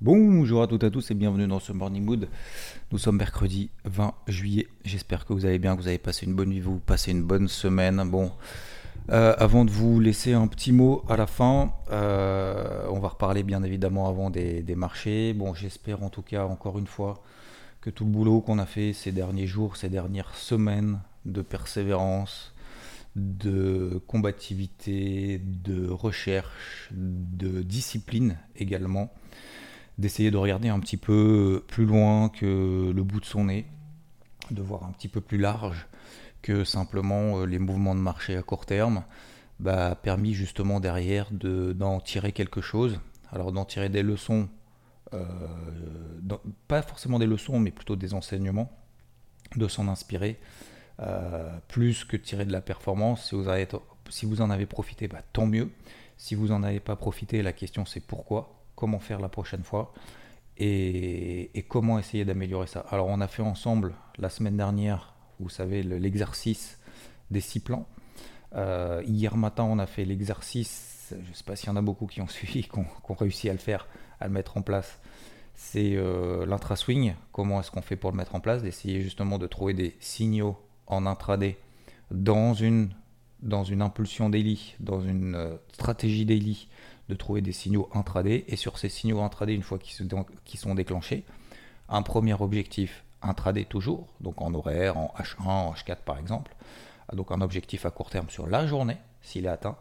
Bonjour à toutes et à tous et bienvenue dans ce Morning Mood. Nous sommes mercredi 20 juillet. J'espère que vous allez bien, que vous avez passé une bonne nuit, vous passez une bonne semaine. Bon, euh, avant de vous laisser un petit mot à la fin, euh, on va reparler bien évidemment avant des, des marchés. Bon, j'espère en tout cas encore une fois que tout le boulot qu'on a fait ces derniers jours, ces dernières semaines de persévérance, de combativité, de recherche, de discipline également, d'essayer de regarder un petit peu plus loin que le bout de son nez, de voir un petit peu plus large que simplement euh, les mouvements de marché à court terme, bah, permis justement derrière d'en tirer quelque chose. Alors d'en tirer des leçons, euh, pas forcément des leçons, mais plutôt des enseignements, de s'en inspirer, euh, plus que tirer de la performance. Si vous, avez, si vous en avez profité, bah, tant mieux. Si vous n'en avez pas profité, la question c'est pourquoi comment faire la prochaine fois et, comment essayer d'améliorer ça. Alors on a fait ensemble la semaine dernière, vous savez, l'exercice des six plans. Euh, hier matin, on a fait l'exercice, je ne sais pas s'il y en a beaucoup qui ont suivi, qui ont, réussi à le faire, à le mettre en place. C'est euh, l'intra-swing, comment est-ce qu'on fait pour le mettre en place, d'essayer justement de trouver des signaux en intraday dans une, dans une impulsion daily, dans une euh, stratégie daily, de trouver des signaux intraday. Et sur ces signaux intraday, une fois qu'ils sont déclenchés, un premier objectif intraday toujours, donc en horaire, en H1, en H4 par exemple. Donc un objectif à court terme sur la journée, s'il est atteint.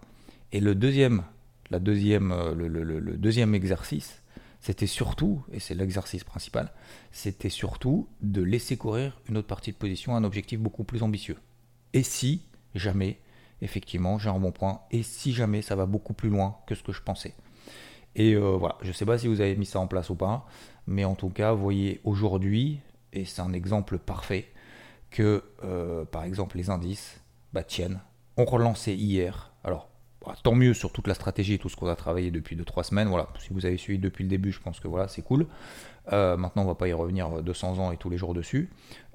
Et le deuxième, la deuxième, euh, le, deuxième exercice, c'était surtout, et c'est l'exercice principal, c'était surtout de laisser courir une autre partie de position un objectif beaucoup plus ambitieux. Et si jamais effectivement, j'ai un bon point. Et si jamais ça va beaucoup plus loin que ce que je pensais. Et euh, voilà, je ne sais pas si vous avez mis ça en place ou pas, mais en tout cas, voyez aujourd'hui, et c'est un exemple parfait, que euh, par exemple les indices bah, tiennent, ont relancé hier. Alors, tant mieux sur toute la stratégie et tout ce qu'on a travaillé depuis 2-3 semaines. Voilà, si vous avez suivi depuis le début, je pense que voilà, c'est cool. Euh, maintenant, on va pas y revenir 200 ans et tous les jours dessus.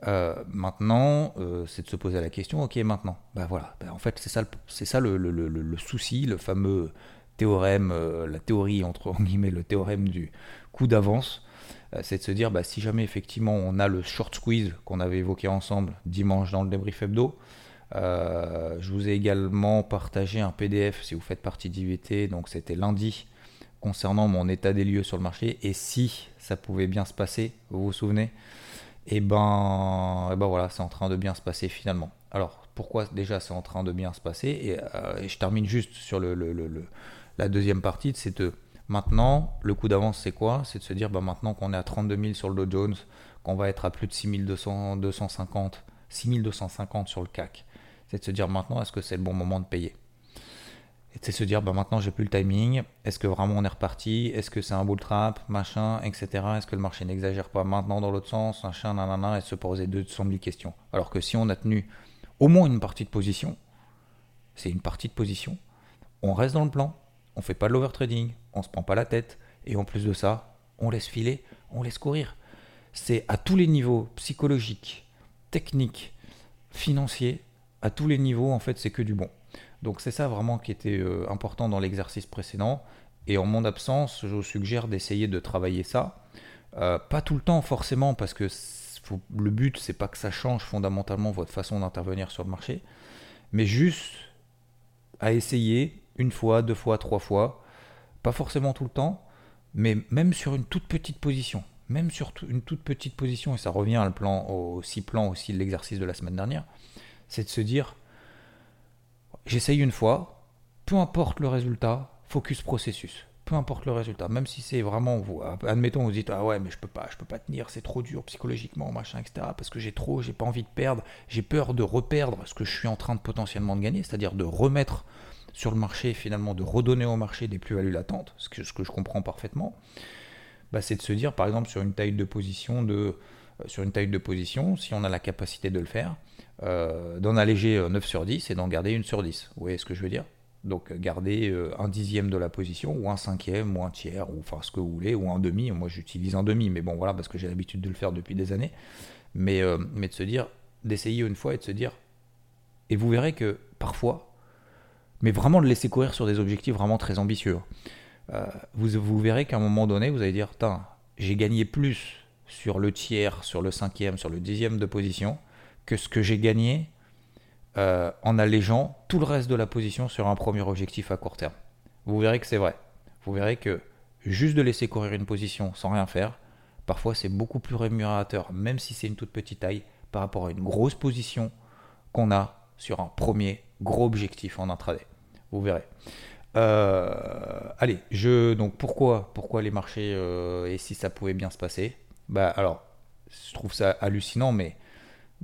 Euh, maintenant, euh, c'est de se poser la question, ok, maintenant, bah voilà, bah, en fait, c'est ça, c'est ça le, le, souci, le fameux théorème, la théorie entre guillemets, le théorème du coup d'avance, c'est de se dire, bah, si jamais effectivement on a le short squeeze qu'on avait évoqué ensemble dimanche dans le débrief hebdo, je vous ai également partagé un PDF si vous faites partie d'IVT, donc c'était lundi concernant mon état des lieux sur le marché et si ça pouvait bien se passer, vous vous souvenez? Et eh ben, et eh ben voilà, c'est en train de bien se passer finalement. Alors pourquoi déjà c'est en train de bien se passer? Et, euh, je termine juste sur le, la deuxième partie, c'est de maintenant le coup d'avance c'est quoi? C'est de se dire ben, maintenant qu'on est à 32 000 sur le Dow Jones, qu'on va être à plus de 6200, 250, 6250 sur le CAC, c'est de se dire maintenant est-ce que c'est le bon moment de payer? Et c'est se dire, bah maintenant j'ai plus le timing, est-ce que vraiment on est reparti, est-ce que c'est un bull trap, machin, etc. Est-ce que le marché n'exagère pas maintenant dans l'autre sens, machin, nanana, et se poser 200 000 questions? Alors que si on a tenu au moins une partie de position, c'est une partie de position, on reste dans le plan, on fait pas de l'overtrading, on se prend pas la tête, et en plus de ça, on laisse filer, on laisse courir. C'est à tous les niveaux, psychologiques, techniques, financiers, à tous les niveaux, en fait, c'est que du bon. Donc c'est ça vraiment qui était euh, important dans l'exercice précédent. Et en mon absence, je vous suggère d'essayer de travailler ça. Euh, pas tout le temps forcément, parce que le but, c'est pas que ça change fondamentalement votre façon d'intervenir sur le marché, mais juste à essayer une fois, deux fois, trois fois, pas forcément tout le temps, mais même sur une toute petite position, même sur une toute petite position, et ça revient à le plan, au six plans aussi de l'exercice de la semaine dernière, c'est de se dire, j'essaye une fois, peu importe le résultat, focus processus. Peu importe le résultat, même si c'est vraiment admettons vous dites ah ouais mais je peux pas, je peux pas tenir, c'est trop dur psychologiquement machin etc parce que j'ai trop, j'ai pas envie de perdre, j'ai peur de reperdre ce que je suis en train de potentiellement de gagner, c'est-à-dire de remettre sur le marché, finalement, de redonner au marché des plus-values latentes, ce que, ce que je comprends parfaitement, bah, c'est de se dire, par exemple, sur une taille de position de euh, sur une taille de position, si on a la capacité de le faire, euh, d'en alléger 9 sur 10 et d'en garder une sur 10. Vous voyez ce que je veux dire? Donc garder un dixième de la position, ou un cinquième, ou un tiers, ou enfin ce que vous voulez, ou un demi. Moi j'utilise un demi, mais bon voilà, parce que j'ai l'habitude de le faire depuis des années. Mais, mais de se dire, d'essayer une fois et de se dire, et vous verrez que parfois, mais vraiment de laisser courir sur des objectifs vraiment très ambitieux. Euh, vous, vous verrez qu'à un moment donné, vous allez dire, j'ai gagné plus sur le tiers, sur le cinquième, sur le dixième de position, que ce que j'ai gagné euh, en allégeant tout le reste de la position sur un premier objectif à court terme. Vous verrez que c'est vrai. Vous verrez que juste de laisser courir une position sans rien faire, parfois c'est beaucoup plus rémunérateur, même si c'est une toute petite taille, par rapport à une grosse position qu'on a sur un premier gros objectif en intraday. Vous verrez. Euh, allez, je donc pourquoi pourquoi les marchés euh, et si ça pouvait bien se passer? Bah alors, je trouve ça hallucinant, mais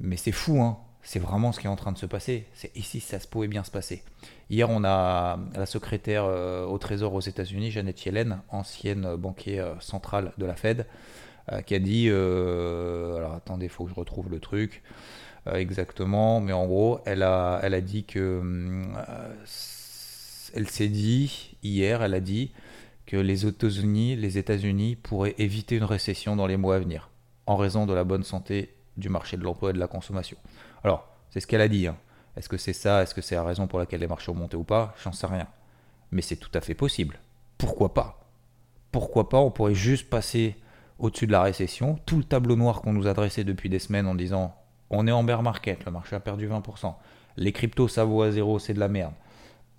mais c'est fou, hein. C'est vraiment ce qui est en train de se passer. C'est ici ça se pouvait bien se passer. Hier, on a la secrétaire euh, au Trésor aux États-Unis, Janet Yellen, ancienne banquier centrale de la Fed, qui a dit alors attendez, il faut que je retrouve le truc. Euh, exactement, mais en gros, elle a, elle a dit que. Euh, elle s'est dit, hier, elle a dit que les États-Unis, les États-Unis pourraient éviter une récession dans les mois à venir, en raison de la bonne santé du marché de l'emploi et de la consommation. Alors, c'est ce qu'elle a dit. Hein. Est-ce que c'est ça? Est-ce que c'est la raison pour laquelle les marchés ont monté ou pas? J'en sais rien. Mais c'est tout à fait possible. Pourquoi pas? Pourquoi pas? On pourrait juste passer au-dessus de la récession. Tout le tableau noir qu'on nous a dressé depuis des semaines en disant on est en bear market, le marché a perdu 20%. Les cryptos, ça vaut à zéro, c'est de la merde.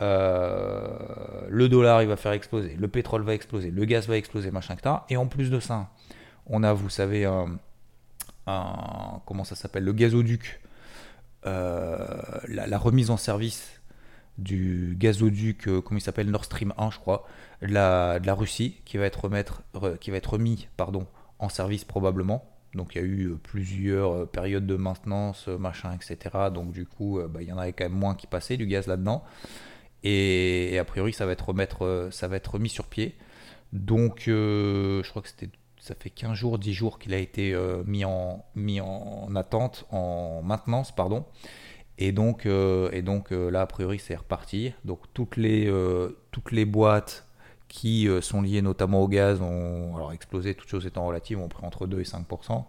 Euh, le dollar, il va faire exploser. Le pétrole va exploser. Le gaz va exploser, machin que Et en plus de ça, on a, vous savez, un, comment ça s'appelle Le gazoduc. Euh, la, remise en service du gazoduc, euh, comment il s'appelle Nord Stream 1, je crois, de la, Russie, qui va être, remettre, qui va être remis pardon, en service probablement donc il y a eu euh, plusieurs euh, périodes de maintenance, machin, etc. Donc du coup, bah, il y en avait quand même moins qui passaient du gaz là-dedans. Et, a priori, ça va être, remettre, ça va être remis sur pied. Donc je crois que c'était ça fait 15 jours, 10 jours qu'il a été mis, en, en attente, en maintenance, pardon. Et donc, et donc là, a priori, c'est reparti. Donc toutes les, toutes les boîtes qui euh, sont liés notamment au gaz ont alors explosé, toutes choses étant relatives, ont pris entre 2 et 5%.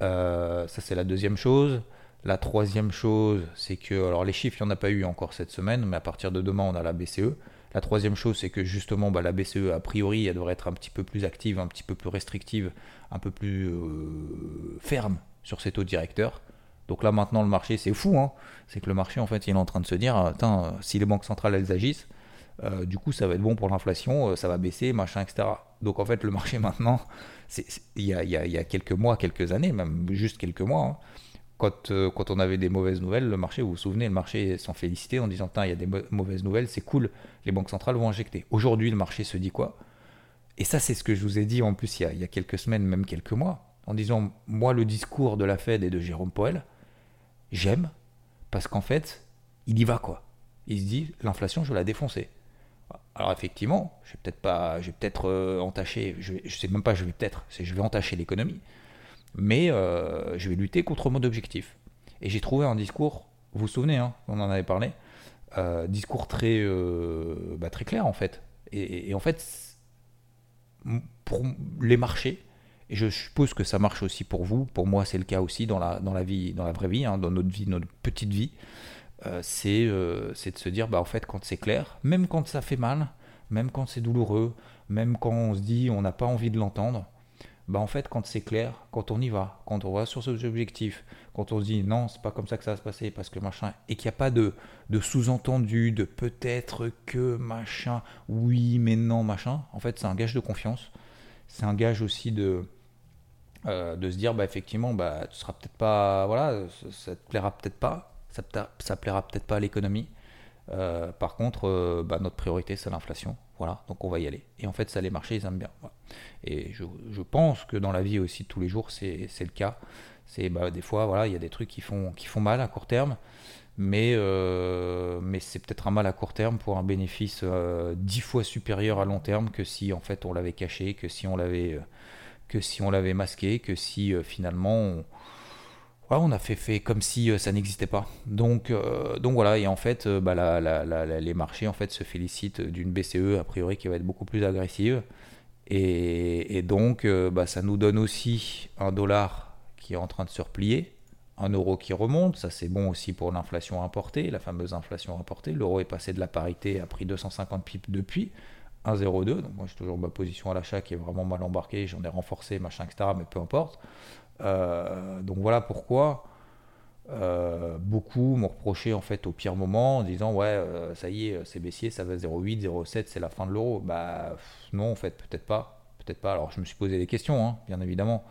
Euh, ça, c'est la deuxième chose. La troisième chose, c'est que, alors les chiffres, il n'y en a pas eu encore cette semaine, mais à partir de demain, on a la BCE. La troisième chose, c'est que justement, bah, la BCE, a priori, elle devrait être un petit peu plus active, un petit peu plus restrictive, un peu plus euh, ferme sur ses taux directeurs. Donc là, maintenant, le marché, c'est fou, hein c'est que le marché, en fait, il est en train de se dire, si les banques centrales, elles agissent, euh, du coup, ça va être bon pour l'inflation, euh, ça va baisser, machin, etc. Donc en fait, le marché maintenant, il y, a, quelques mois, quelques années, même juste quelques mois, hein, quand, euh, quand, on avait des mauvaises nouvelles, le marché, vous vous souvenez, le marché s'en félicitait en disant, il y a des mauvaises nouvelles, c'est cool, les banques centrales vont injecter. Aujourd'hui, le marché se dit quoi? Et ça, c'est ce que je vous ai dit en plus il y, a, quelques semaines, même quelques mois, en disant, moi, le discours de la Fed et de Jérôme Powell, j'aime, parce qu'en fait, il y va quoi. Il se dit, l'inflation, je vais la défoncer. Alors effectivement, je vais peut-être pas, je vais peut-être euh, entacher, je, ne sais même pas, je vais peut-être, c'est je vais entacher l'économie, mais euh, je vais lutter contre mon objectif. Et j'ai trouvé un discours, vous vous souvenez, hein, on en avait parlé, euh, discours très, bah, très clair en fait. Et, en fait, pour les marchés, et je suppose que ça marche aussi pour vous, pour moi c'est le cas aussi dans la, dans la vie, dans la vraie vie, hein, dans notre vie, notre petite vie. Euh, euh, c'est de se dire, bah, en fait, quand c'est clair, même quand ça fait mal, même quand c'est douloureux, même quand on se dit on n'a pas envie de l'entendre, bah, en fait, quand c'est clair, quand on y va, quand on va sur ses objectifs, quand on se dit non, c'est pas comme ça que ça va se passer, parce que machin, et qu'il n'y a pas de, de sous-entendu, de peut-être que machin, oui, mais non, machin, en fait, c'est un gage de confiance. C'est un gage aussi de, euh, de se dire, bah, effectivement, bah, tu seras peut-être pas, voilà, ça, ça te plaira peut-être pas, ça, ça plaira peut-être pas à l'économie. Euh, par contre, euh, bah, notre priorité, c'est l'inflation. Voilà, donc on va y aller. Et en fait, ça, les marchés, ils aiment bien. Et je, pense que dans la vie aussi de tous les jours, c'est le cas. C'est bah, des fois, voilà, il y a des trucs qui font, qui font mal à court terme. mais, euh, mais c'est peut-être un mal à court terme pour un bénéfice dix fois supérieur à long terme que si en fait on l'avait caché, que si on l'avait que si on l'avait masqué, que si finalement on a fait, comme si ça n'existait pas. Donc, donc voilà, et en fait, bah, les marchés en fait se félicitent d'une BCE a priori qui va être beaucoup plus agressive. Et, donc, bah, ça nous donne aussi un dollar qui est en train de se replier un euro qui remonte, ça c'est bon aussi pour l'inflation importée, la fameuse inflation importée. L'euro est passé de la parité, a pris 250 pips depuis, 1,02. Donc moi j'ai toujours ma position à l'achat qui est vraiment mal embarquée, j'en ai renforcé, machin, etc. Mais peu importe. Euh, donc voilà pourquoi euh, beaucoup m'ont reproché en fait au pire moment en disant ouais euh, ça y est c'est baissier, ça va 0,8, 0,7, c'est la fin de l'euro. Bah non en fait peut-être pas, peut-être pas. Alors je me suis posé des questions, hein, bien évidemment.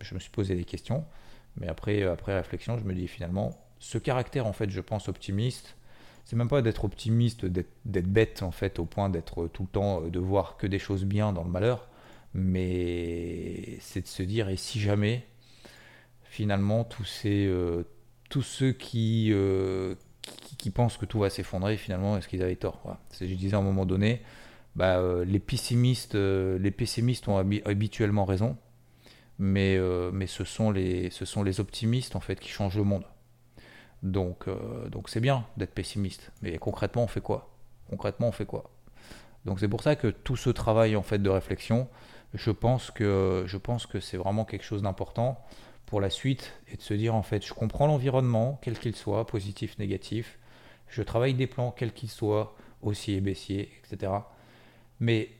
Je me suis posé des questions. Mais après, après réflexion, je me dis finalement, ce caractère, en fait, je pense optimiste, c'est même pas d'être optimiste, d'être bête, en fait, au point d'être tout le temps, euh, de voir que des choses bien dans le malheur, mais c'est de se dire, et si jamais, finalement, tous, ces, euh, tous ceux qui, qui, pensent que tout va s'effondrer, finalement, est-ce qu'ils avaient tort. Je disais à un moment donné, bah, les, pessimistes, les pessimistes ont habituellement raison, mais, euh, mais ce, sont les, ce sont les optimistes en fait qui changent le monde. Donc euh, donc c'est bien d'être pessimiste, mais concrètement on fait quoi? Concrètement on fait quoi? Donc c'est pour ça que tout ce travail en fait de réflexion, je pense que je pense que c'est vraiment quelque chose d'important pour la suite et de se dire en fait je comprends l'environnement quel qu'il soit, positif, négatif, je travaille des plans quels qu'ils soient, haussier, baissier, etc. Mais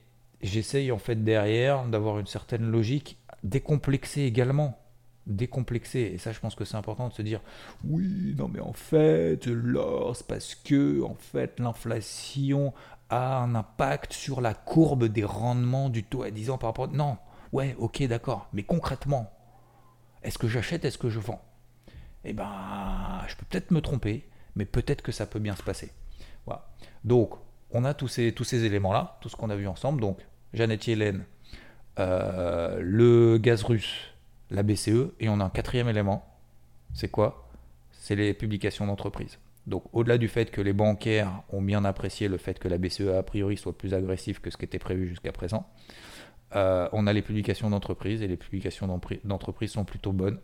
j'essaye en fait derrière d'avoir une certaine logique décomplexé également. Décomplexé. Et ça, je pense que c'est important de se dire oui, non, mais en fait, l'or, c'est parce que, en fait, l'inflation a un impact sur la courbe des rendements du taux à 10 ans par rapport. Non, ouais, ok, d'accord. Mais concrètement, est-ce que j'achète, est-ce que je vends? Eh ben, je peux peut-être me tromper, mais peut-être que ça peut bien se passer. Voilà. Donc, on a tous ces, éléments-là, tout ce qu'on a vu ensemble. Donc, Jeannette Yellen, euh, le gaz russe, la BCE, et on a un quatrième élément. C'est quoi? C'est les publications d'entreprise. Donc au-delà du fait que les bancaires ont bien apprécié le fait que la BCE a priori soit plus agressive que ce qui était prévu jusqu'à présent, euh, on a les publications d'entreprise et les publications d'entreprise sont plutôt bonnes.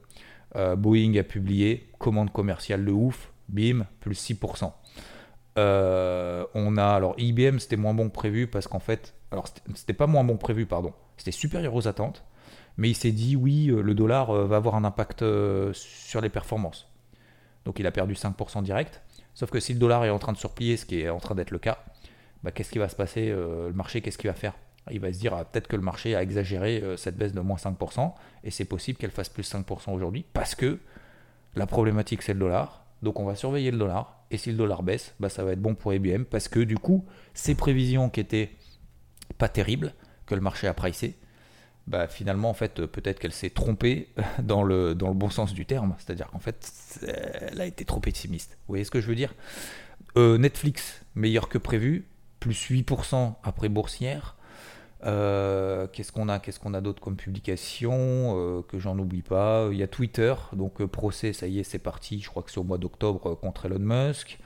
Euh, Boeing a publié commande commerciale de ouf, bim, plus 6%. on a alors IBM c'était moins bon que prévu parce qu'en fait alors c'était pas moins bon que prévu pardon c'était supérieur aux attentes, mais il s'est dit oui, euh, le dollar euh, va avoir un impact euh, sur les performances. Donc il a perdu 5% direct. Sauf que si le dollar est en train de surplier, ce qui est en train d'être le cas, bah, qu'est-ce qui va se passer Le marché, qu'est-ce qu'il va faire? Il va se dire ah, peut-être que le marché a exagéré cette baisse de moins 5%, et c'est possible qu'elle fasse plus 5% aujourd'hui, parce que la problématique c'est le dollar. Donc on va surveiller le dollar, et si le dollar baisse, bah, ça va être bon pour IBM, parce que du coup, ces prévisions qui étaient pas terribles, que le marché a pricé, bah, finalement, en fait, peut-être qu'elle s'est trompée dans le, dans le bon sens du terme. C'est-à-dire qu'en fait, elle a été trop pessimiste. Vous voyez ce que je veux dire? Euh, Netflix, meilleur que prévu, plus 8% après boursière. Euh, qu'est-ce qu'on a Qu'est-ce qu'on a d'autre comme publication euh, Que j'en oublie pas? Il y a Twitter, donc procès, ça y est, c'est parti. Je crois que c'est au mois d'octobre contre Elon Musk.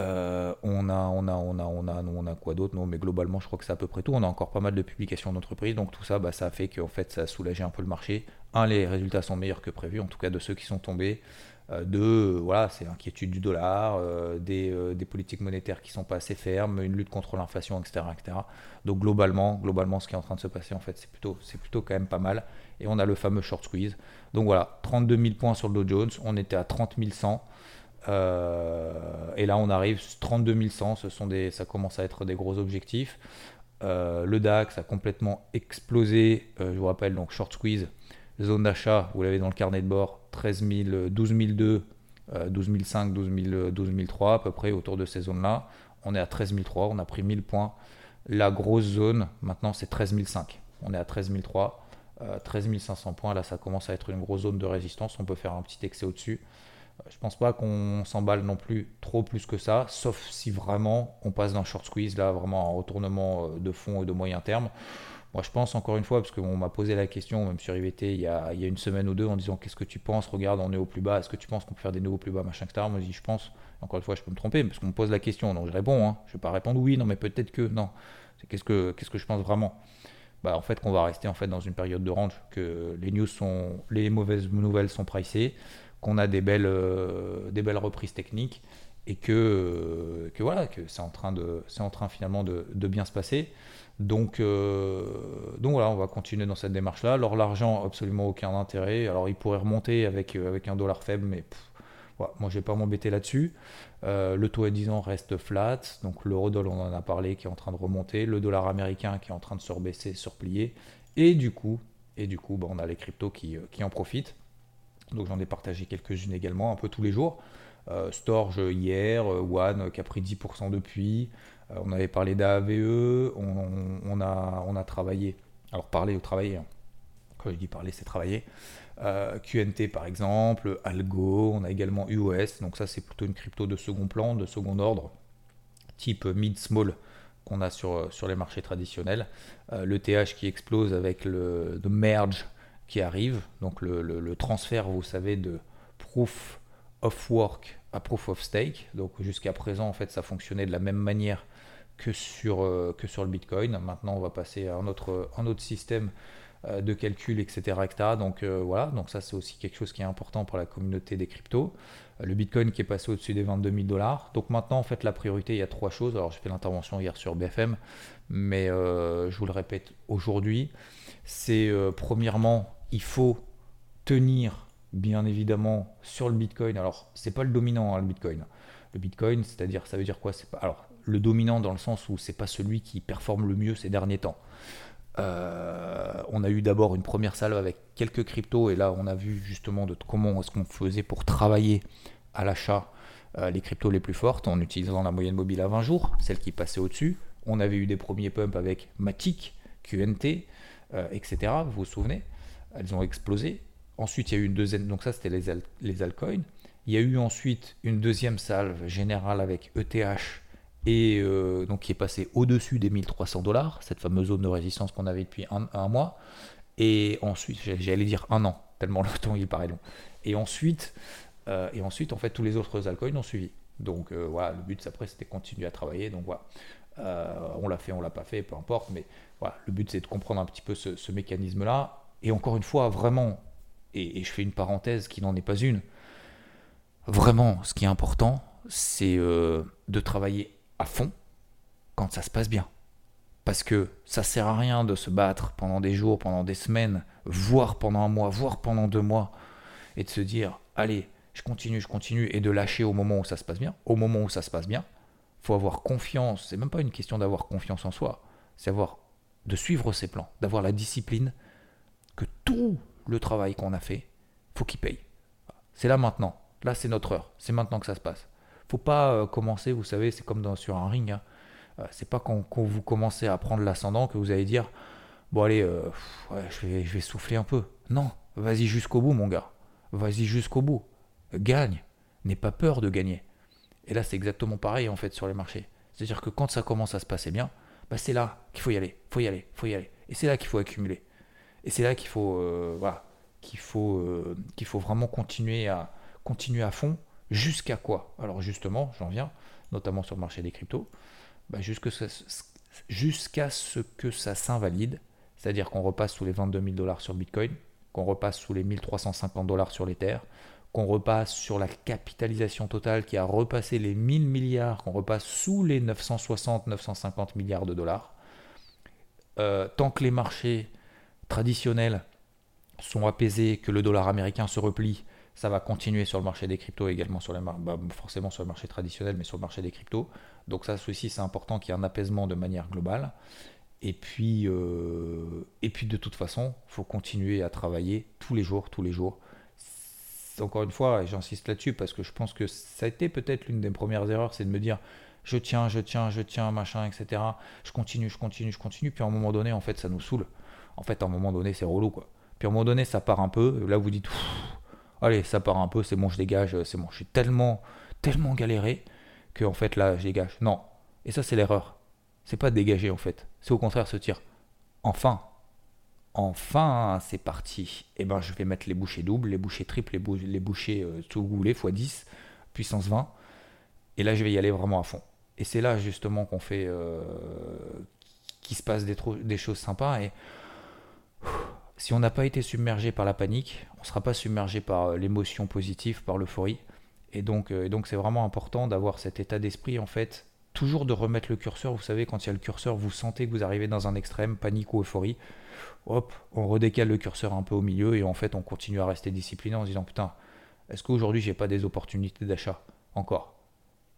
Euh, on, a, on, a, on, a, on, a, on a quoi d'autre? Non, mais globalement, je crois que c'est à peu près tout. On a encore pas mal de publications d'entreprises, donc tout ça, bah, ça a fait qu'en fait, ça a soulagé un peu le marché. Un, les résultats sont meilleurs que prévu, en tout cas de ceux qui sont tombés. Euh, deux, voilà, c'est l'inquiétude du dollar, euh, des, politiques monétaires qui sont pas assez fermes, une lutte contre l'inflation, etc., etc. Donc globalement, globalement, ce qui est en train de se passer, en fait, c'est plutôt, c'est plutôt quand même pas mal. Et on a le fameux short squeeze. Donc voilà, 32 000 points sur le Dow Jones, on était à 30 100. Euh, et là, on arrive 32 100, ce sont des, ça commence à être des gros objectifs. Euh, le DAX a complètement explosé. Euh, je vous rappelle, donc short squeeze, zone d'achat, vous l'avez dans le carnet de bord, 13 000, 12 002, 12 500, 12 003 à peu près autour de ces zones-là. On est à 13 003, on a pris 1000 points. La grosse zone, maintenant, c'est 13 500. On est à 13 003, 13 500 points. Là, ça commence à être une grosse zone de résistance. On peut faire un petit excès au-dessus. Je pense pas qu'on s'emballe non plus trop plus que ça, sauf si vraiment on passe d'un short squeeze, là vraiment un retournement de fond et de moyen terme. Moi, je pense encore une fois, parce qu'on m'a posé la question, même sur IVT, il y, a, une semaine ou deux, en disant Qu'est-ce que tu penses? Regarde, on est au plus bas. Est-ce que tu penses qu'on peut faire des nouveaux plus bas Machin, etc. Moi, je dis Je pense. Encore une fois, je peux me tromper, parce qu'on me pose la question. Donc, je réponds. Hein. Je ne vais pas répondre oui, non, mais peut-être que. Non. C'est qu'est-ce que, qu'est-ce que je pense vraiment? Bah, En fait, qu'on va rester en fait, dans une période de range, que les news sont. Les mauvaises nouvelles sont pricées, qu'on a des belles, euh, des belles reprises techniques, et que, euh, voilà, que c'est en train, finalement de, bien se passer. Donc, euh, donc voilà, on va continuer dans cette démarche-là. Alors l'argent, absolument aucun intérêt. Alors il pourrait remonter avec, un dollar faible, mais moi je vais pas m'embêter là-dessus. Le taux à 10 ans reste flat, donc l'euro-dollar on en a parlé qui est en train de remonter, le dollar américain qui est en train de se rebaisser, se replier, et du coup, et du coup bah, on a les cryptos qui en profitent. Donc j'en ai partagé quelques-unes également, un peu tous les jours. Storge hier, One qui a pris 10% depuis. Euh, on avait parlé d'AVE, on, a, travaillé, alors parler ou travailler, hein. quand je dis parler c'est travailler, euh, QNT par exemple, Algo, on a également UOS, donc ça c'est plutôt une crypto de second plan, de second ordre, type mid-small qu'on a sur, les marchés traditionnels. Euh, le TH qui explose avec le, merge qui arrive, donc le, le, transfert, vous savez, de proof of work à proof of stake. Donc jusqu'à présent, en fait, ça fonctionnait de la même manière que sur, euh, que sur le Bitcoin. Maintenant, on va passer à un autre, un autre système euh, de calcul, etc. etc. Donc euh, voilà, donc ça c'est aussi quelque chose qui est important pour la communauté des cryptos. le Bitcoin qui est passé au-dessus des 22 000 dollars. Donc maintenant, en fait, la priorité, il y a trois choses. Alors j'ai fait l'intervention hier sur BFM, mais je vous le répète aujourd'hui. C'est premièrement, il faut tenir bien évidemment sur le Bitcoin. Alors c'est pas le dominant hein, le Bitcoin. Le Bitcoin, c'est-à-dire, ça veut dire quoi? C'est pas. Alors le dominant dans le sens où c'est pas celui qui performe le mieux ces derniers temps. Euh, on a eu d'abord une première salve avec quelques cryptos et là on a vu justement de comment est-ce qu'on faisait pour travailler à l'achat euh, les cryptos les plus fortes en utilisant la moyenne mobile à 20 jours, celle qui passait au-dessus. On avait eu des premiers pumps avec Matic, QNT, euh, etc. Vous vous souvenez? Elles ont explosé. Ensuite il y a eu une deuxième, donc ça c'était les, les altcoins. Il y a eu ensuite une deuxième salve générale avec ETH et euh, donc qui est passé au-dessus des 1300 dollars, cette fameuse zone de résistance qu'on avait depuis un, mois. Et ensuite, j'allais dire un an, tellement le temps il paraît long. Et ensuite, euh, et ensuite en fait, tous les autres altcoins ont suivi. Donc euh, voilà, le but après c'était de continuer à travailler. Donc voilà, on l'a fait, on l'a pas fait, peu importe. Mais voilà, le but c'est de comprendre un petit peu ce, mécanisme-là. Et encore une fois, vraiment, et, je fais une parenthèse qui n'en est pas une, vraiment, ce qui est important, c'est de travailler à fond quand ça se passe bien. Parce que ça sert à rien de se battre pendant des jours, pendant des semaines, voire pendant un mois, voire pendant deux mois, et de se dire, allez, je continue, je continue, et de lâcher au moment où ça se passe bien. Au moment où ça se passe bien, faut avoir confiance. C'est même pas une question d'avoir confiance en soi, c'est avoir de suivre ses plans, d'avoir la discipline tout le travail qu'on a fait, faut qu'il paye. C'est là maintenant. Là, c'est notre heure. C'est maintenant que ça se passe faut pas euh, commencer, vous savez, c'est comme sur un ring. Hein. Euh, c'est pas quand, vous commencez à prendre l'ascendant que vous allez dire Bon, allez, euh, je, vais, je vais souffler un peu. Non, vas-y jusqu'au bout, mon gars. Vas-y jusqu'au bout. Gagne. N'aie pas peur de gagner. Et là, c'est exactement pareil en fait sur les marchés. C'est-à-dire que quand ça commence à se passer bien, bah, c'est là qu'il faut y aller, faut y aller, faut y aller. Et c'est là qu'il faut accumuler. Et c'est là qu'il faut, voilà, qu'il faut, qu'il faut vraiment continuer à, continuer à fond. Jusqu'à quoi? Alors justement, j'en viens, notamment sur le marché des cryptos, bah, jusqu'à ce que ça s'invalide, c'est-à-dire qu'on repasse sous les 22 000 dollars sur Bitcoin, qu'on repasse sous les 1350 dollars sur l'Ether, qu'on repasse sur la capitalisation totale qui a repassé les 1000 milliards, qu'on repasse sous les 960-950 milliards de dollars. Euh, tant que les marchés traditionnels sont apaisés, que le dollar américain se replie, ça va continuer sur le marché des cryptos également, sur les bah, forcément sur le marché traditionnel, mais sur le marché des cryptos. Donc ça aussi, c'est important qu'il y ait un apaisement de manière globale. Et puis, euh, et puis de toute façon, il faut continuer à travailler tous les jours, tous les jours. Encore une fois, j'insiste là-dessus parce que je pense que ça a été peut-être l'une des premières erreurs, c'est de me dire je tiens, je tiens, je tiens, machin, etc. Je continue, je continue, je continue. Puis à un moment donné, en fait, ça nous saoule. En fait, à un moment donné, c'est relou, quoi. Puis à un moment donné, ça part un peu. Là, vous dites, allez, ça part un peu, c'est bon, je dégage, c'est bon. Je suis tellement, tellement galéré que en fait là, je dégage. Non. Et ça, c'est l'erreur. C'est pas dégager en fait. C'est au contraire se dire, enfin, enfin, c'est parti. Et eh ben, je vais mettre les bouchées doubles, les bouchées triples, les, les bouchées euh, tout goulé x 10, puissance 20. Et là, je vais y aller vraiment à fond. Et c'est là justement qu'on fait, euh, qu'il se passe des, des, choses sympas. Et si on n'a pas été submergé par la panique, on ne sera pas submergé par euh, l'émotion positive, par l'euphorie. Et donc, euh, donc c'est vraiment important d'avoir cet état d'esprit en fait, toujours de remettre le curseur. Vous savez, quand il y a le curseur, vous sentez que vous arrivez dans un extrême, panique ou euphorie. Hop, on redécale le curseur un peu au milieu et en fait, on continue à rester discipliné en se disant putain, est-ce qu'aujourd'hui j'ai pas des opportunités d'achat encore?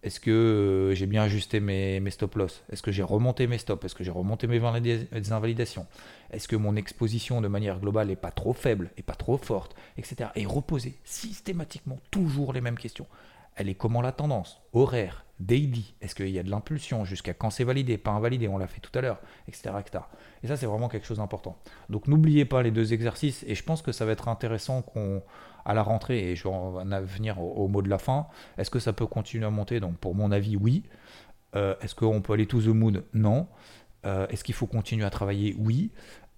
Est-ce que euh, j'ai bien ajusté mes, stop-loss Est-ce que j'ai remonté mes stops? Est-ce que j'ai remonté mes invalidations? Est-ce que mon exposition de manière globale n'est pas trop faible, et pas trop forte, etc. Et reposer systématiquement toujours les mêmes questions. Elle est comment la tendance? Horaire Daily Est-ce qu'il y a de l'impulsion Jusqu'à quand c'est validé Pas invalidé? On l'a fait tout à l'heure, etc. Et ça, c'est vraiment quelque chose d'important. Donc n'oubliez pas les deux exercices. Et je pense que ça va être intéressant qu'on à la rentrée, et je vais en venir au, mot de la fin, est-ce que ça peut continuer à monter? Donc pour mon avis, oui. Euh, est-ce qu'on peut aller to the moon? Non. Euh, est-ce qu'il faut continuer à travailler? Oui.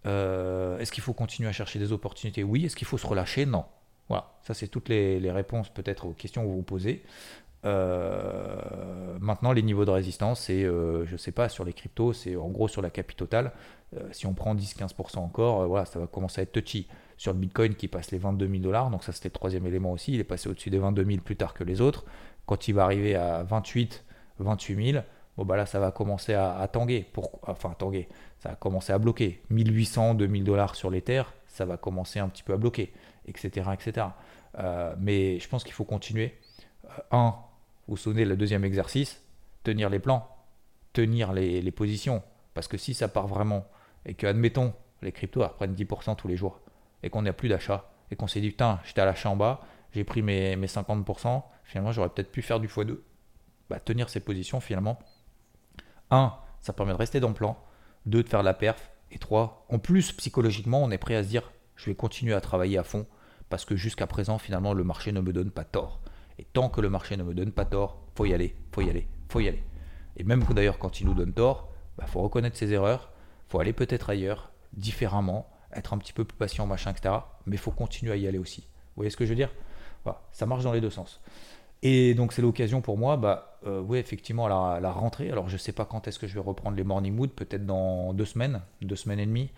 Euh, est-ce qu'il faut continuer à chercher des opportunités? Oui. Est-ce qu'il faut se relâcher? Non. Voilà, ça c'est toutes les, réponses peut-être aux questions que vous vous posez. maintenant, les niveaux de résistance, c'est, je ne sais pas, sur les cryptos, c'est en gros sur la capi totale. si on prend 10-15% encore, voilà, ça va commencer à être touchy sur le Bitcoin qui passe les 22 000 dollars. Donc ça c'était le troisième élément aussi. Il est passé au-dessus des 22 000 plus tard que les autres. Quand il va arriver à 28, 28 000, bon bah là ça va commencer à, tanguer. Pour, enfin tanguer, ça va commencer à bloquer. 1800, 2000 dollars sur les terres, ça va commencer un petit peu à bloquer, etc. etc. Euh, mais je pense qu'il faut continuer. Euh, un, vous souvenez le deuxième exercice, tenir les plans, tenir les, les positions. Parce que si ça part vraiment et que, admettons, les cryptos reprennent 10% tous les jours, et qu'on n'a plus d'achat. Et qu'on s'est dit, putain, j'étais à l'achat en bas, j'ai pris mes, mes 50%, finalement j'aurais peut-être pu faire du x2. Bah, tenir ces positions finalement. 1. Ça permet de rester dans le plan. 2. De faire la perf. Et 3. En plus, psychologiquement, on est prêt à se dire, je vais continuer à travailler à fond parce que jusqu'à présent, finalement, le marché ne me donne pas tort. Et tant que le marché ne me donne pas tort, faut y aller, faut y aller, faut y aller. Et même d'ailleurs, quand il nous donne tort, bah, faut reconnaître ses erreurs, faut aller peut-être ailleurs, différemment, être un petit peu plus patient, machin, etc. Mais il faut continuer à y aller aussi. Vous voyez ce que je veux dire? Ça marche dans les deux sens. Et donc c'est l'occasion pour moi, bah, euh, oui, effectivement, la, la rentrée. Alors je ne sais pas quand est-ce que je vais reprendre les morning mood, peut-être dans deux semaines, deux semaines et demie.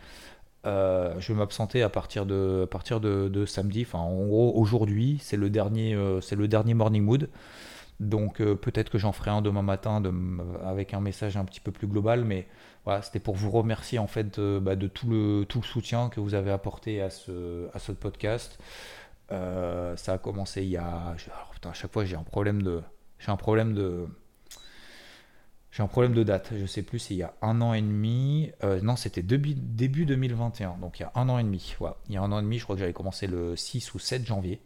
Euh, je vais m'absenter à partir de, à partir de, samedi. Enfin, en gros, aujourd'hui, c'est le dernier, euh, c'est le dernier morning mood. Donc peut-être que j'en ferai un demain matin avec un message un petit peu plus global, mais c'était pour vous remercier en fait de, bah, tout, le, tout le soutien que vous avez apporté à ce, à ce podcast. Euh, ça a commencé il y a. Alors, putain, à chaque fois j'ai un problème de. J'ai un problème de. J'ai un problème de date. Je sais plus s'il y a un an et demi. Euh, non, c'était début, début 2021. Donc il y a un an et demi. Il y a un an et demi, je crois que j'avais commencé le 6 ou 7 janvier.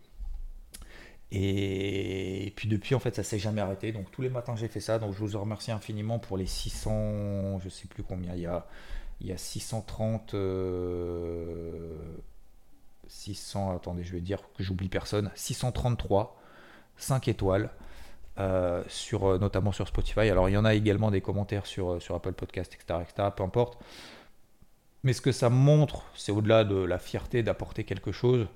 Et puis depuis, en fait, ça s'est jamais arrêté. Donc tous les matins, j'ai fait ça. Donc je vous remercie infiniment pour les 600, je sais plus combien. Il y a, il y a 630, 600. Euh, attendez, je vais dire que j'oublie personne. 633, 5 étoiles. Euh, sur, euh, notamment sur Spotify. Alors il y en a également des commentaires sur, sur Apple Podcast, etc., etc. Peu importe. Mais ce que ça montre, c'est au-delà de la fierté d'apporter quelque chose,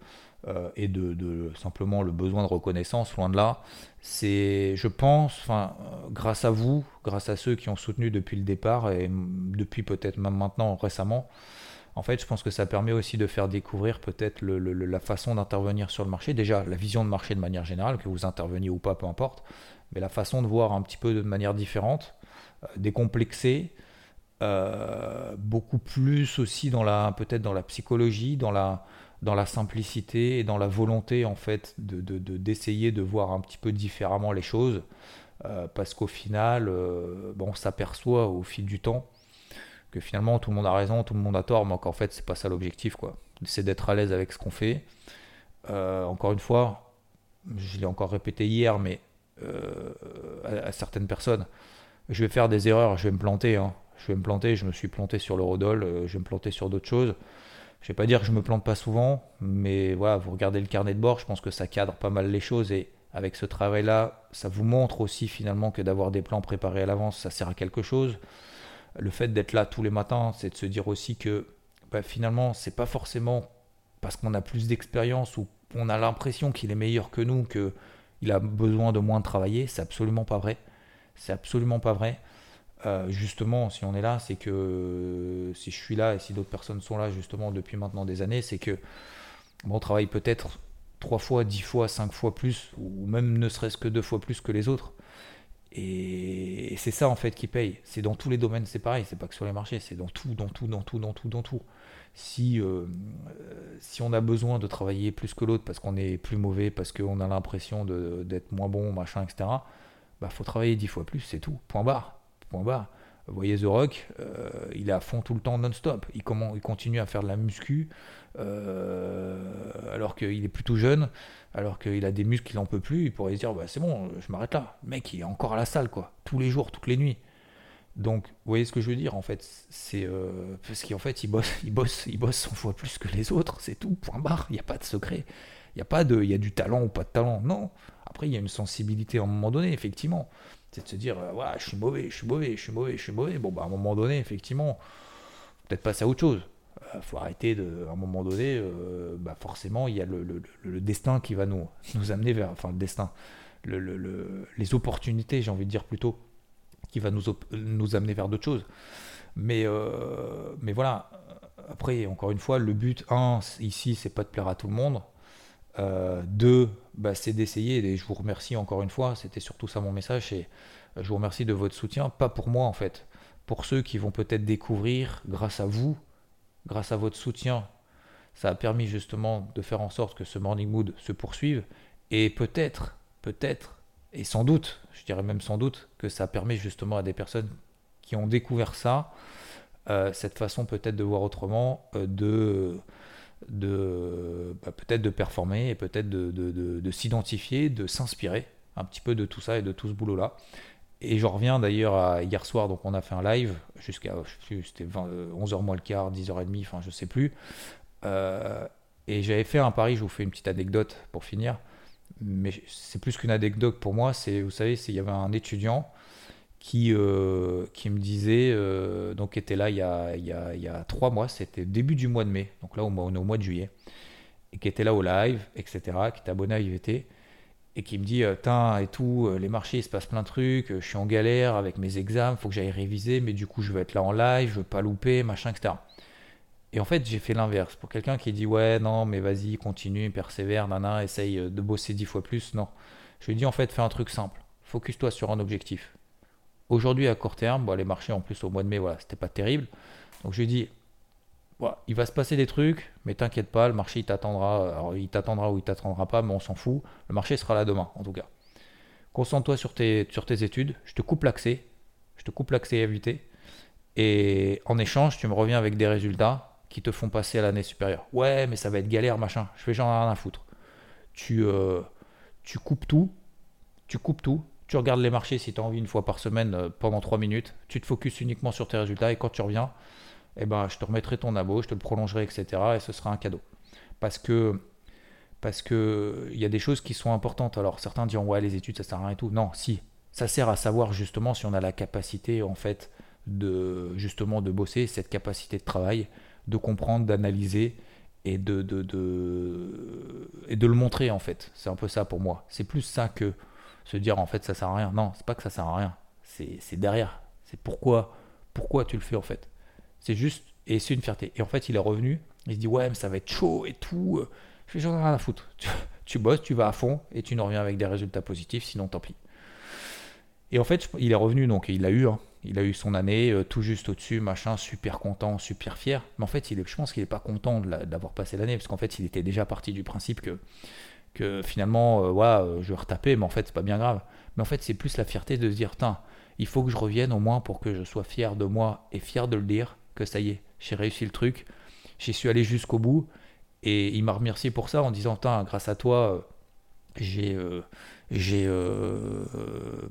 euh, et de, simplement le besoin de reconnaissance, loin de là. C'est, je pense, enfin, grâce à vous, grâce à ceux qui ont soutenu depuis le départ et depuis peut-être même maintenant récemment, en fait, je pense que ça permet aussi de faire découvrir peut-être la façon d'intervenir sur le marché. Déjà, la vision de marché de manière générale, que vous interveniez ou pas, peu importe, mais la façon de voir un petit peu de manière différente, euh, décomplexée, euh, beaucoup plus aussi dans la peut-être dans la psychologie, dans la dans la simplicité et dans la volonté en fait de, d'essayer de, voir un petit peu différemment les choses euh, parce qu'au final euh, on s'aperçoit au fil du temps que finalement tout le monde a raison tout le monde a tort mais qu'en fait c'est pas ça l'objectif quoi. C'est d'être à l'aise avec ce qu'on fait. Euh, encore une fois je l'ai encore répété hier mais à, certaines personnes je vais faire des erreurs je vais me planter hein. je vais me planter je me suis planté sur le Rodol je vais me planter sur d'autres choses je vais pas dire que je me plante pas souvent, mais voilà, vous regardez le carnet de bord, je pense que ça cadre pas mal les choses et avec ce travail-là, ça vous montre aussi finalement que d'avoir des plans préparés à l'avance, ça sert à quelque chose. Le fait d'être là tous les matins, c'est de se dire aussi que bah, finalement, c'est pas forcément parce qu'on a plus d'expérience ou on a l'impression qu'il est meilleur que nous, qu'il a besoin de moins de travailler. C'est absolument pas vrai. C'est absolument pas vrai. Euh, justement, si on est là, c'est que si je suis là et si d'autres personnes sont là justement depuis maintenant des années, c'est que on travaille peut-être trois fois, dix fois, cinq fois plus, ou même ne serait-ce que deux fois plus que les autres. Et c'est ça en fait qui paye. C'est dans tous les domaines, c'est pareil. C'est pas que sur les marchés, c'est dans tout, dans tout, dans tout, dans tout, dans tout. Si, euh, si on a besoin de travailler plus que l'autre parce qu'on est plus mauvais, parce qu'on a l'impression d'être moins bon, machin, etc. Bah faut travailler dix fois plus, c'est tout. Point barre. Point voyez The Rock, euh, il est à fond tout le temps non-stop. Il, il, continue à faire de la muscu euh, alors qu'il est plutôt jeune, alors qu'il a des muscles qu'il n'en peut plus. Il pourrait se dire bah, c'est bon, je m'arrête là. Le mec, il est encore à la salle, quoi. Tous les jours, toutes les nuits. Donc, vous voyez ce que je veux dire en fait? C'est euh, parce qu'en fait, il bosse, il bosse, il bosse 100 fois plus que les autres. C'est tout. Point barre. Il n'y a pas de secret. Il n'y a pas de, il y a du talent ou pas de talent. Non. Après, il y a une sensibilité à un moment donné, effectivement c'est de se dire, euh, je suis mauvais, je suis mauvais, je suis mauvais, je suis mauvais. Bon, bah, à un moment donné, effectivement, peut-être passer à autre chose. Il euh, faut arrêter de, à un moment donné, euh, bah, forcément, il y a le, destin qui va nous, nous amener vers, enfin, le destin, les opportunités, j'ai envie de dire plutôt, qui va nous, nous amener vers d'autres choses. Mais, mais voilà, après, encore une fois, le but, un, ici, c'est pas de plaire à tout le monde. Deux, bah, c'est d'essayer, et je vous remercie encore une fois, c'était surtout ça mon message, et euh, je vous remercie de votre soutien, pas pour moi en fait, pour ceux qui vont peut-être découvrir grâce à vous, grâce à votre soutien, ça a permis justement de faire en sorte que ce morning mood se poursuive, et peut-être, peut-être, et sans doute, je dirais même sans doute, que ça permet justement à des personnes qui ont découvert ça, euh, cette façon peut-être de voir autrement, de de bah, peut-être de performer et peut-être de, s'identifier, de s'inspirer un petit peu de tout ça et de tout ce boulot-là. Et je reviens d'ailleurs à hier soir, donc on a fait un live jusqu'à, c'était 11h euh, moins le quart, 10h30, enfin je sais plus. Euh, et j'avais fait un pari, je vous fais une petite anecdote pour finir. Mais c'est plus qu'une anecdote pour moi, c'est, vous savez, il y avait un étudiant qui, euh, qui me disait, euh, donc était là il y, a, il, y a, trois mois, c'était début du mois de mai, donc là on est au mois de juillet, et qui était là au live, etc., qui était abonné à IVT, et qui me dit, euh, tiens, et tout, les marchés, il se passe plein de trucs, je suis en galère avec mes examens, faut que j'aille réviser, mais du coup je veux être là en live, je veux pas louper, machin, etc. Et en fait, j'ai fait l'inverse. Pour quelqu'un qui dit, ouais, non, mais vas-y, continue, persévère, nana, essaye de bosser dix fois plus, non. Je lui dis, en fait, fais un truc simple. Focus-toi sur un objectif Aujourd'hui, à court terme, les marchés en plus au mois de mai, voilà, c'était pas terrible. Donc je lui ai dit, il va se passer des trucs, mais t'inquiète pas, le marché il t'attendra. Alors il t'attendra ou il t'attendra pas, mais on s'en fout. Le marché sera là demain, en tout cas. Concentre-toi sur tes, études. Je te coupe l'accès. Je te coupe l'accès évité. Et en échange, tu me reviens avec des résultats qui te font passer à l'année supérieure. Ouais, mais ça va être galère, machin. Je fais genre rien à foutre. Tu, euh, tu coupes tout. Tu coupes tout tu regardes les marchés si tu as envie une fois par semaine euh, pendant 3 minutes. Tu te focuses uniquement sur tes résultats et quand tu reviens, eh ben, je te remettrai ton abo, je te le prolongerai, etc. Et ce sera un cadeau. Parce que parce que y a des choses qui sont importantes. Alors certains diront ouais les études ça sert à rien et tout. Non, si ça sert à savoir justement si on a la capacité en fait de justement de bosser, cette capacité de travail, de comprendre, d'analyser et de, de, de, et de le montrer en fait. C'est un peu ça pour moi. C'est plus ça que se dire en fait ça sert à rien. Non, c'est pas que ça sert à rien. C'est derrière. C'est pourquoi, pourquoi tu le fais en fait. C'est juste, et c'est une fierté. Et en fait, il est revenu, il se dit ouais, mais ça va être chaud et tout. Je fais j'en ai rien à foutre. Tu, bosses, tu vas à fond et tu nous reviens avec des résultats positifs, sinon tant pis. Et en fait, il est revenu, donc il a eu, hein. il a eu son année euh, tout juste au-dessus, machin, super content, super fier. Mais en fait, il est, je pense qu'il n'est pas content d'avoir passé l'année, parce qu'en fait, il était déjà parti du principe que que finalement, euh, euh, je vais retaper, mais en fait, c'est pas bien grave. Mais en fait, c'est plus la fierté de se dire, il faut que je revienne au moins pour que je sois fier de moi et fier de le dire, que ça y est, j'ai réussi le truc, j'y suis allé jusqu'au bout, et il m'a remercié pour ça en disant, grâce à toi, j'ai j'ai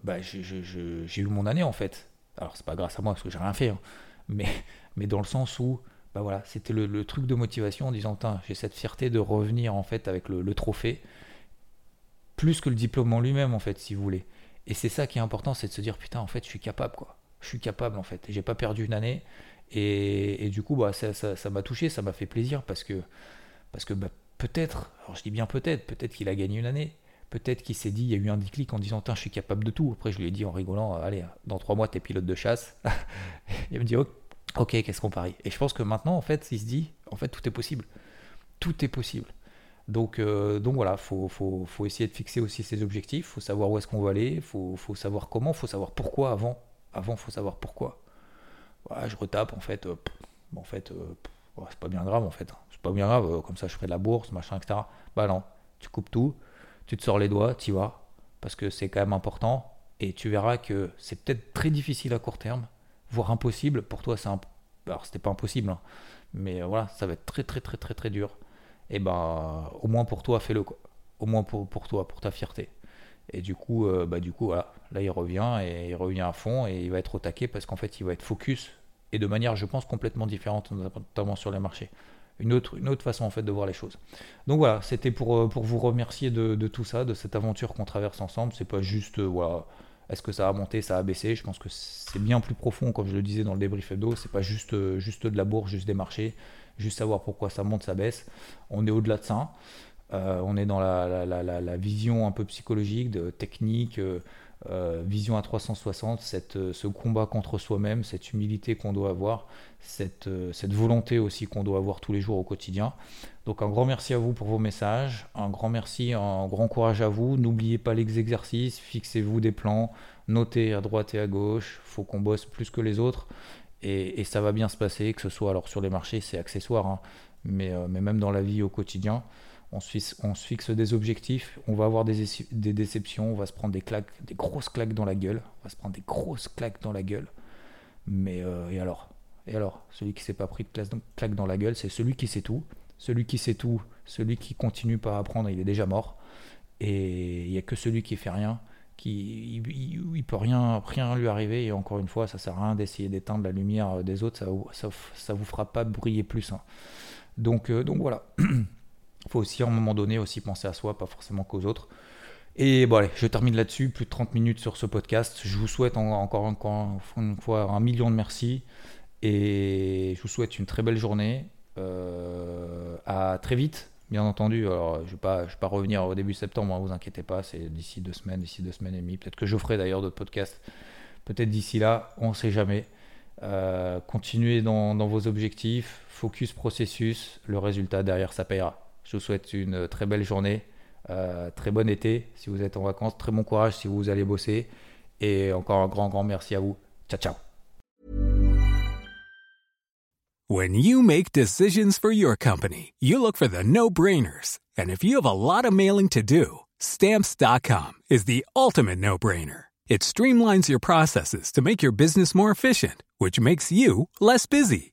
bah, eu mon année en fait. Alors c'est pas grâce à moi parce que j'ai rien fait, hein. mais, mais dans le sens où bah voilà, c'était le, truc de motivation en disant, j'ai cette fierté de revenir en fait avec le, trophée, plus que le diplôme en lui-même en fait, si vous voulez. Et c'est ça qui est important, c'est de se dire, putain, en fait, je suis capable, quoi. Je suis capable, en fait. J'ai pas perdu une année. Et, du coup, bah, ça m'a ça, touché, ça m'a fait plaisir parce que, parce que bah, peut-être, alors je dis bien peut-être, peut-être qu'il a gagné une année. Peut-être qu'il s'est dit, il y a eu un déclic en disant, je suis capable de tout. Après, je lui ai dit en rigolant, allez, dans trois mois, tu es pilote de chasse. il me dit, ok, qu'est-ce qu'on parie? Et je pense que maintenant, en fait, il se dit, en fait, tout est possible. Tout est possible. Donc, euh, donc voilà, il faut, faut, faut, essayer de fixer aussi ses objectifs, faut savoir où est-ce qu'on va aller, faut, faut, savoir comment, faut savoir pourquoi avant. Avant, faut savoir pourquoi. je retape, en fait, euh, en fait, euh, c'est pas bien grave, en fait. Hein. C'est pas bien grave, comme ça je ferai de la bourse, machin, etc. Bah non, tu coupes tout, tu te sors les doigts, tu vas, parce que c'est quand même important, et tu verras que c'est peut-être très difficile à court terme, voire impossible. Pour toi, c'est. Alors, c'était pas impossible, hein. mais voilà, ça va être très, très, très, très, très dur. Et ben, au moins pour toi, fais-le, quoi. Au moins pour, toi, pour ta fierté. Et du coup, euh, bah, du coup, voilà, là, il revient et il revient à fond et il va être au taquet parce qu'en fait, il va être focus et de manière, je pense, complètement différente, notamment sur les marchés une autre, façon en fait de voir les choses. Donc voilà, c'était pour, euh, vous remercier de, tout ça, de cette aventure qu'on traverse ensemble. C'est pas juste, euh, est-ce que ça a monté, ça a baissé? Je pense que c'est bien plus profond, comme je le disais dans le débrief hebdo. C'est pas juste, euh, juste de la bourse, juste des marchés, juste savoir pourquoi ça monte, ça baisse. On est au-delà de ça. on est dans la, la, la, la, vision un peu psychologique, de technique. Euh, vision à 360, cette, euh, ce combat contre soi-même, cette humilité qu'on doit avoir, cette, euh, cette volonté aussi qu'on doit avoir tous les jours au quotidien. Donc un grand merci à vous pour vos messages, un grand merci, un grand courage à vous. N'oubliez pas les exercices, fixez-vous des plans, notez à droite et à gauche, faut qu'on bosse plus que les autres et, ça va bien se passer, que ce soit alors sur les marchés, c'est accessoire, hein, mais même dans la vie au quotidien on se, fixe, des objectifs, on va avoir des, déceptions, on va se prendre des claques, des grosses claques dans la gueule, on va se prendre des grosses claques dans la gueule. Mais euh, et alors? Et alors? Celui qui s'est pas pris de claque dans la gueule, c'est celui qui sait tout. Celui qui sait tout, celui qui continue pas à apprendre, il est déjà mort. Et il n'y a que celui qui fait rien, qui il, peut rien, rien lui arriver. Et encore une fois, ça sert à rien d'essayer d'éteindre la lumière des autres, ça, ça, vous fera pas briller plus. Hein. Donc, euh, donc voilà. Il faut aussi à un moment donné aussi penser à soi, pas forcément qu'aux autres. Et bon je termine là-dessus, plus de 30 minutes sur ce podcast. Je vous souhaite encore, une fois un million de merci et je vous souhaite une très belle journée. Euh, à très vite, bien entendu. Alors, je ne vais, pas, revenir au début septembre, hein, vous inquiétez pas, c'est d'ici deux semaines, d'ici deux semaines et demie. Peut-être que je ferai d'ailleurs d'autres podcasts. Peut-être d'ici là, on ne sait jamais. Euh, continuez dans, dans vos objectifs, focus processus, le résultat derrière ça payera. Je vous souhaite une très belle journée, euh, très bon été si vous êtes en vacances, très bon courage si vous allez bosser. Et encore un grand, grand merci à vous. Ciao, ciao. When you make decisions for your company, you look for the no-brainers. And if you have a lot of mailing to do, stamps.com is the ultimate no-brainer. It streamlines your processes to make your business more efficient, which makes you less busy.